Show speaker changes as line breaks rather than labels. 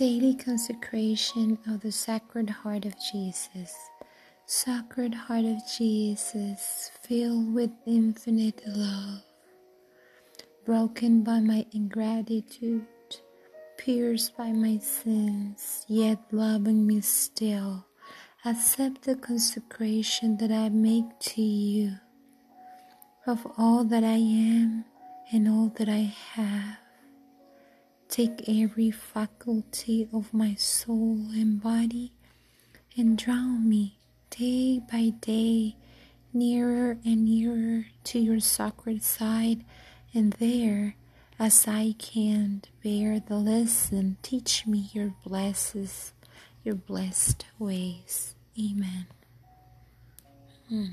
Daily consecration of the Sacred Heart of Jesus. Sacred Heart of Jesus, filled with infinite love, broken by my ingratitude, pierced by my sins, yet loving me still, accept the consecration that I make to you of all that I am and all that I have Take every faculty of my soul and body and draw me day by day nearer and nearer to your sacred side, and there, as I can bear the lesson, teach me your blesses, your blessed ways. Amen. Hmm.